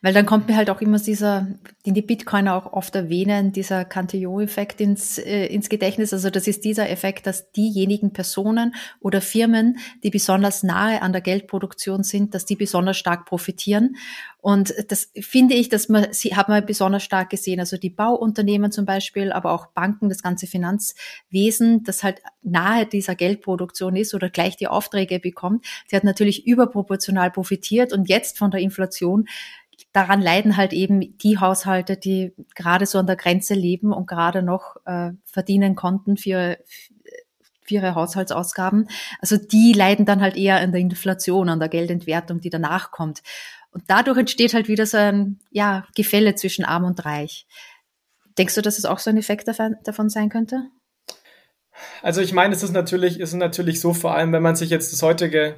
Weil dann kommt mir halt auch immer dieser, den die Bitcoiner auch oft erwähnen, dieser Cantillon-Effekt ins, äh, ins Gedächtnis. Also das ist dieser Effekt, dass diejenigen Personen oder Firmen, die besonders nahe an der Geldproduktion sind, dass die besonders stark profitieren. Und das finde ich, dass man, sie hat man besonders stark gesehen. Also die Bauunternehmen zum Beispiel, aber auch Banken, das ganze Finanzwesen, das halt nahe dieser Geldproduktion ist oder gleich die Aufträge bekommt. Sie hat natürlich überproportional profitiert und jetzt von der Inflation daran leiden halt eben die Haushalte, die gerade so an der Grenze leben und gerade noch äh, verdienen konnten für, für ihre Haushaltsausgaben. Also die leiden dann halt eher an der Inflation, an der Geldentwertung, die danach kommt. Und dadurch entsteht halt wieder so ein ja, Gefälle zwischen Arm und Reich. Denkst du, dass es auch so ein Effekt davon sein könnte? Also ich meine, es ist natürlich, es ist natürlich so, vor allem wenn man sich jetzt das heutige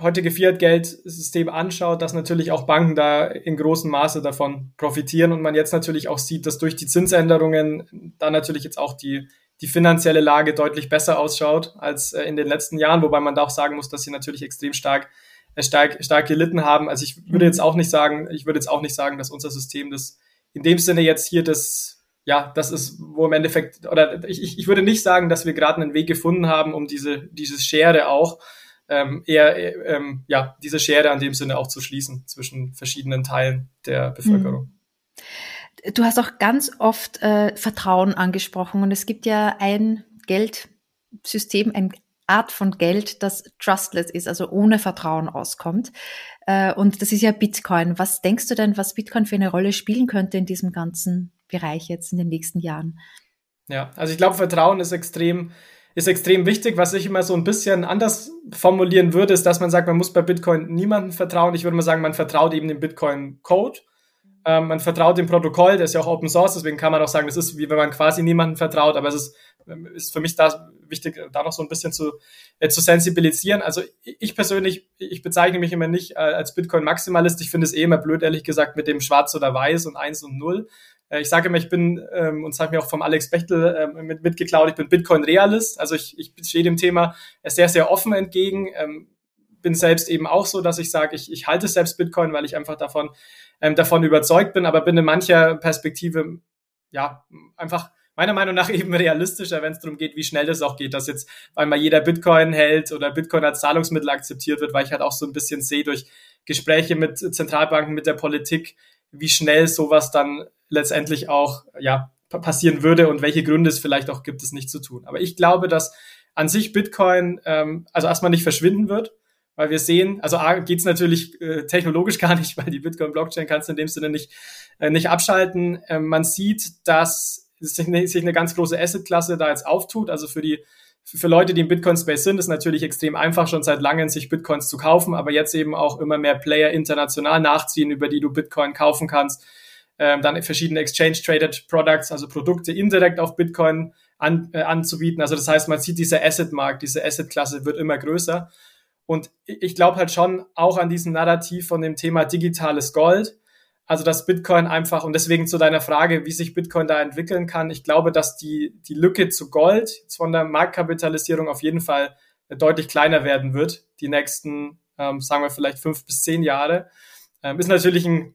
heutige Fiat-Geldsystem anschaut, dass natürlich auch Banken da in großem Maße davon profitieren und man jetzt natürlich auch sieht, dass durch die Zinsänderungen da natürlich jetzt auch die, die finanzielle Lage deutlich besser ausschaut als äh, in den letzten Jahren, wobei man da auch sagen muss, dass sie natürlich extrem stark, äh, stark, stark gelitten haben. Also ich würde jetzt auch nicht sagen, ich würde jetzt auch nicht sagen, dass unser System das in dem Sinne jetzt hier das, ja, das ist, wo im Endeffekt, oder ich, ich würde nicht sagen, dass wir gerade einen Weg gefunden haben, um diese, diese Schere auch ähm, eher ähm, ja, diese Schere an dem Sinne auch zu schließen zwischen verschiedenen Teilen der Bevölkerung. Du hast auch ganz oft äh, Vertrauen angesprochen und es gibt ja ein Geldsystem, eine Art von Geld, das trustless ist, also ohne Vertrauen auskommt. Äh, und das ist ja Bitcoin. Was denkst du denn, was Bitcoin für eine Rolle spielen könnte in diesem ganzen Bereich jetzt in den nächsten Jahren? Ja, also ich glaube, Vertrauen ist extrem ist extrem wichtig. Was ich immer so ein bisschen anders formulieren würde, ist, dass man sagt, man muss bei Bitcoin niemandem vertrauen. Ich würde mal sagen, man vertraut eben dem Bitcoin-Code. Ähm, man vertraut dem Protokoll, das ist ja auch Open Source, deswegen kann man auch sagen, das ist wie wenn man quasi niemandem vertraut, aber es ist, ist für mich da wichtig, da noch so ein bisschen zu, äh, zu sensibilisieren. Also ich persönlich, ich bezeichne mich immer nicht äh, als Bitcoin-Maximalist. Ich finde es eh immer blöd, ehrlich gesagt, mit dem Schwarz oder Weiß und Eins und Null. Äh, ich sage immer, ich bin, ähm, und das hat mir auch vom Alex Bechtel ähm, mit, mitgeklaut, ich bin Bitcoin-Realist. Also ich, ich stehe dem Thema sehr, sehr offen entgegen. Ähm, bin selbst eben auch so, dass ich sage, ich, ich halte selbst Bitcoin, weil ich einfach davon, ähm, davon überzeugt bin, aber bin in mancher Perspektive, ja, einfach meiner Meinung nach eben realistischer, wenn es darum geht, wie schnell das auch geht, dass jetzt einmal jeder Bitcoin hält oder Bitcoin als Zahlungsmittel akzeptiert wird, weil ich halt auch so ein bisschen sehe durch Gespräche mit Zentralbanken, mit der Politik, wie schnell sowas dann letztendlich auch ja, passieren würde und welche Gründe es vielleicht auch gibt, es nicht zu tun. Aber ich glaube, dass an sich Bitcoin ähm, also erstmal nicht verschwinden wird, weil wir sehen, also A geht es natürlich äh, technologisch gar nicht, weil die Bitcoin-Blockchain kannst du in dem Sinne nicht, äh, nicht abschalten. Ähm, man sieht, dass sich eine, sich eine ganz große Asset-Klasse da jetzt auftut. Also für die für Leute, die im Bitcoin-Space sind, ist natürlich extrem einfach, schon seit langem sich Bitcoins zu kaufen, aber jetzt eben auch immer mehr Player international nachziehen, über die du Bitcoin kaufen kannst ähm, dann verschiedene Exchange-Traded Products, also Produkte indirekt auf Bitcoin an, äh, anzubieten. Also das heißt, man sieht, dieser Asset-Markt, diese Asset-Klasse wird immer größer. Und ich glaube halt schon auch an diesem Narrativ von dem Thema digitales Gold. Also dass Bitcoin einfach, und deswegen zu deiner Frage, wie sich Bitcoin da entwickeln kann, ich glaube, dass die, die Lücke zu Gold von der Marktkapitalisierung auf jeden Fall deutlich kleiner werden wird, die nächsten, ähm, sagen wir vielleicht fünf bis zehn Jahre. Ähm, ist natürlich ein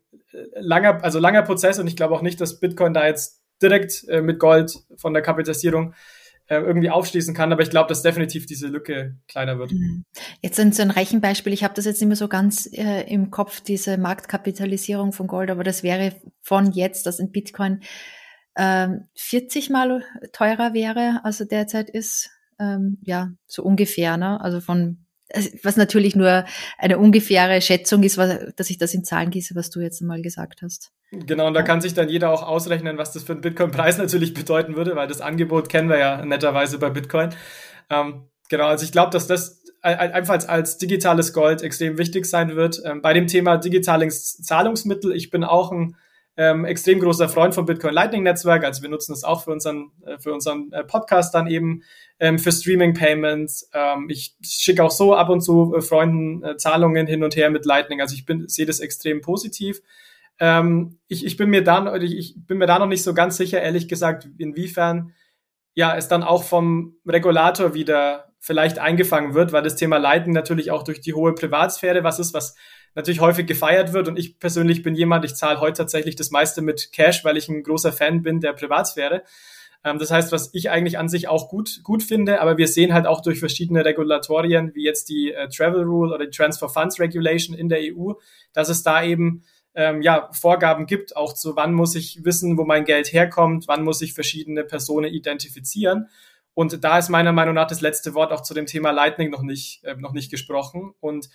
langer, also langer Prozess und ich glaube auch nicht, dass Bitcoin da jetzt direkt äh, mit Gold von der Kapitalisierung äh, irgendwie aufschließen kann, aber ich glaube, dass definitiv diese Lücke kleiner wird. Mhm. Jetzt sind so ein Rechenbeispiel, ich habe das jetzt nicht mehr so ganz äh, im Kopf, diese Marktkapitalisierung von Gold, aber das wäre von jetzt, dass in Bitcoin ähm, 40 mal teurer wäre, also derzeit ist, ähm, ja, so ungefähr, ne? also von was natürlich nur eine ungefähre Schätzung ist, dass ich das in Zahlen gieße, was du jetzt einmal gesagt hast. Genau, und da kann sich dann jeder auch ausrechnen, was das für einen Bitcoin-Preis natürlich bedeuten würde, weil das Angebot kennen wir ja netterweise bei Bitcoin. Ähm, genau, also ich glaube, dass das einfach als digitales Gold extrem wichtig sein wird. Ähm, bei dem Thema digitales Zahlungsmittel, ich bin auch ein ähm, extrem großer Freund vom Bitcoin Lightning Netzwerk. Also wir nutzen es auch für unseren, äh, für unseren äh, Podcast dann eben ähm, für Streaming Payments. Ähm, ich schicke auch so ab und zu äh, Freunden äh, Zahlungen hin und her mit Lightning. Also ich sehe das extrem positiv. Ähm, ich, ich, bin mir da, ich bin mir da noch nicht so ganz sicher, ehrlich gesagt, inwiefern ja es dann auch vom Regulator wieder vielleicht eingefangen wird, weil das Thema Lightning natürlich auch durch die hohe Privatsphäre was ist, was natürlich häufig gefeiert wird. Und ich persönlich bin jemand, ich zahle heute tatsächlich das meiste mit Cash, weil ich ein großer Fan bin der Privatsphäre. Ähm, das heißt, was ich eigentlich an sich auch gut, gut finde, aber wir sehen halt auch durch verschiedene Regulatorien, wie jetzt die äh, Travel Rule oder die Transfer Funds Regulation in der EU, dass es da eben ähm, ja, Vorgaben gibt, auch zu wann muss ich wissen, wo mein Geld herkommt, wann muss ich verschiedene Personen identifizieren. Und da ist meiner Meinung nach das letzte Wort auch zu dem Thema Lightning noch nicht, äh, noch nicht gesprochen. Und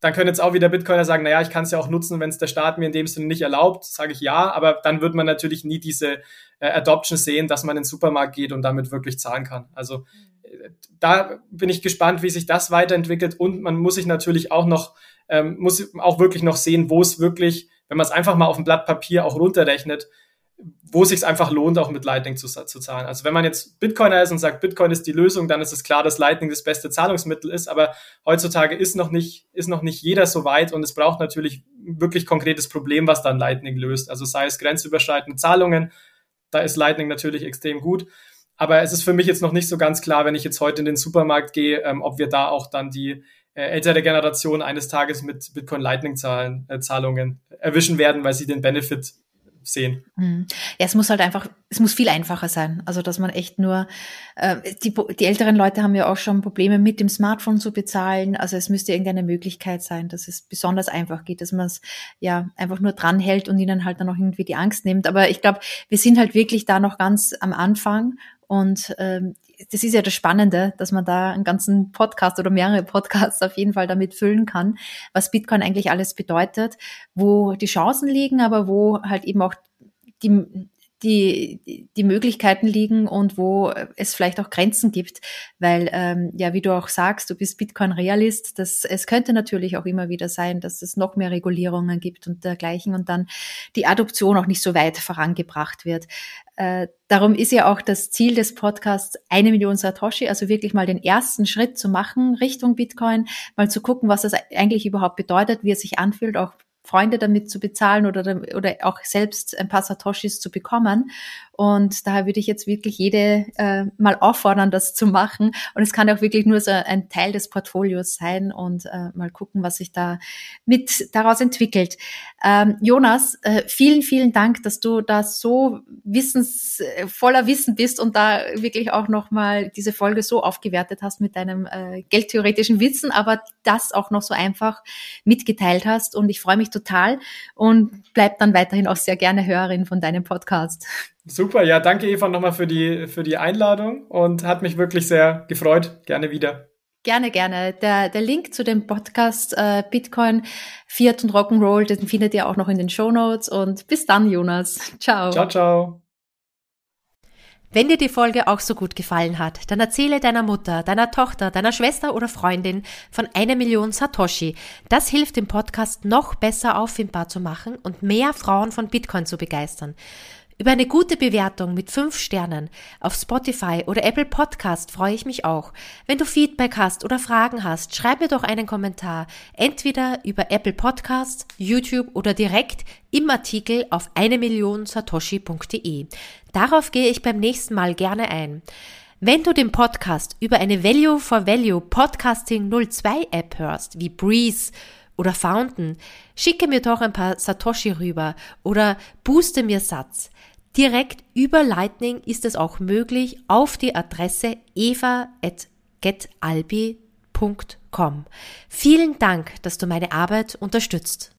dann können jetzt auch wieder Bitcoiner sagen, naja, ich kann es ja auch nutzen, wenn es der Staat mir in dem Sinne nicht erlaubt, sage ich ja, aber dann wird man natürlich nie diese äh, Adoption sehen, dass man in den Supermarkt geht und damit wirklich zahlen kann. Also äh, da bin ich gespannt, wie sich das weiterentwickelt und man muss sich natürlich auch noch, ähm, muss auch wirklich noch sehen, wo es wirklich wenn man es einfach mal auf dem Blatt Papier auch runterrechnet, wo es sich einfach lohnt, auch mit Lightning zu, zu zahlen. Also wenn man jetzt Bitcoiner ist und sagt, Bitcoin ist die Lösung, dann ist es klar, dass Lightning das beste Zahlungsmittel ist. Aber heutzutage ist noch nicht, ist noch nicht jeder so weit und es braucht natürlich wirklich konkretes Problem, was dann Lightning löst. Also sei es grenzüberschreitende Zahlungen, da ist Lightning natürlich extrem gut. Aber es ist für mich jetzt noch nicht so ganz klar, wenn ich jetzt heute in den Supermarkt gehe, ähm, ob wir da auch dann die äh, ältere Generation eines Tages mit Bitcoin Lightning Zahlen, äh, Zahlungen erwischen werden, weil sie den Benefit sehen. Mhm. Ja, es muss halt einfach, es muss viel einfacher sein. Also, dass man echt nur, äh, die, die älteren Leute haben ja auch schon Probleme mit dem Smartphone zu bezahlen. Also es müsste irgendeine Möglichkeit sein, dass es besonders einfach geht, dass man es ja einfach nur dranhält und ihnen halt dann auch irgendwie die Angst nimmt. Aber ich glaube, wir sind halt wirklich da noch ganz am Anfang und ähm, das ist ja das Spannende, dass man da einen ganzen Podcast oder mehrere Podcasts auf jeden Fall damit füllen kann, was Bitcoin eigentlich alles bedeutet, wo die Chancen liegen, aber wo halt eben auch die, die, die Möglichkeiten liegen und wo es vielleicht auch Grenzen gibt, weil ähm, ja, wie du auch sagst, du bist Bitcoin-Realist, das es könnte natürlich auch immer wieder sein, dass es noch mehr Regulierungen gibt und dergleichen und dann die Adoption auch nicht so weit vorangebracht wird. Äh, darum ist ja auch das Ziel des Podcasts eine Million Satoshi, also wirklich mal den ersten Schritt zu machen Richtung Bitcoin, mal zu gucken, was das eigentlich überhaupt bedeutet, wie es sich anfühlt, auch Freunde damit zu bezahlen oder, oder auch selbst ein paar Satoshis zu bekommen. Und daher würde ich jetzt wirklich jede äh, mal auffordern, das zu machen. Und es kann auch wirklich nur so ein Teil des Portfolios sein und äh, mal gucken, was sich da mit daraus entwickelt. Ähm, Jonas, äh, vielen, vielen Dank, dass du da so wissens, äh, voller Wissen bist und da wirklich auch nochmal diese Folge so aufgewertet hast mit deinem äh, geldtheoretischen Wissen, aber das auch noch so einfach mitgeteilt hast. Und ich freue mich total und bleib dann weiterhin auch sehr gerne Hörerin von deinem Podcast. Super, ja, danke Eva nochmal für die, für die Einladung und hat mich wirklich sehr gefreut. Gerne wieder. Gerne, gerne. Der, der Link zu dem Podcast äh, Bitcoin, Fiat und Rock'n'Roll, den findet ihr auch noch in den Show Notes. Und bis dann, Jonas. Ciao. Ciao, ciao. Wenn dir die Folge auch so gut gefallen hat, dann erzähle deiner Mutter, deiner Tochter, deiner Schwester oder Freundin von einer Million Satoshi. Das hilft dem Podcast noch besser auffindbar zu machen und mehr Frauen von Bitcoin zu begeistern. Über eine gute Bewertung mit fünf Sternen auf Spotify oder Apple Podcast freue ich mich auch. Wenn du Feedback hast oder Fragen hast, schreib mir doch einen Kommentar, entweder über Apple Podcast, YouTube oder direkt im Artikel auf eine Million satoshi.de. Darauf gehe ich beim nächsten Mal gerne ein. Wenn du den Podcast über eine Value for Value Podcasting 02 App hörst, wie Breeze oder Fountain, schicke mir doch ein paar Satoshi rüber oder booste mir Satz. Direkt über Lightning ist es auch möglich auf die Adresse eva.getalbi.com. Vielen Dank, dass du meine Arbeit unterstützt.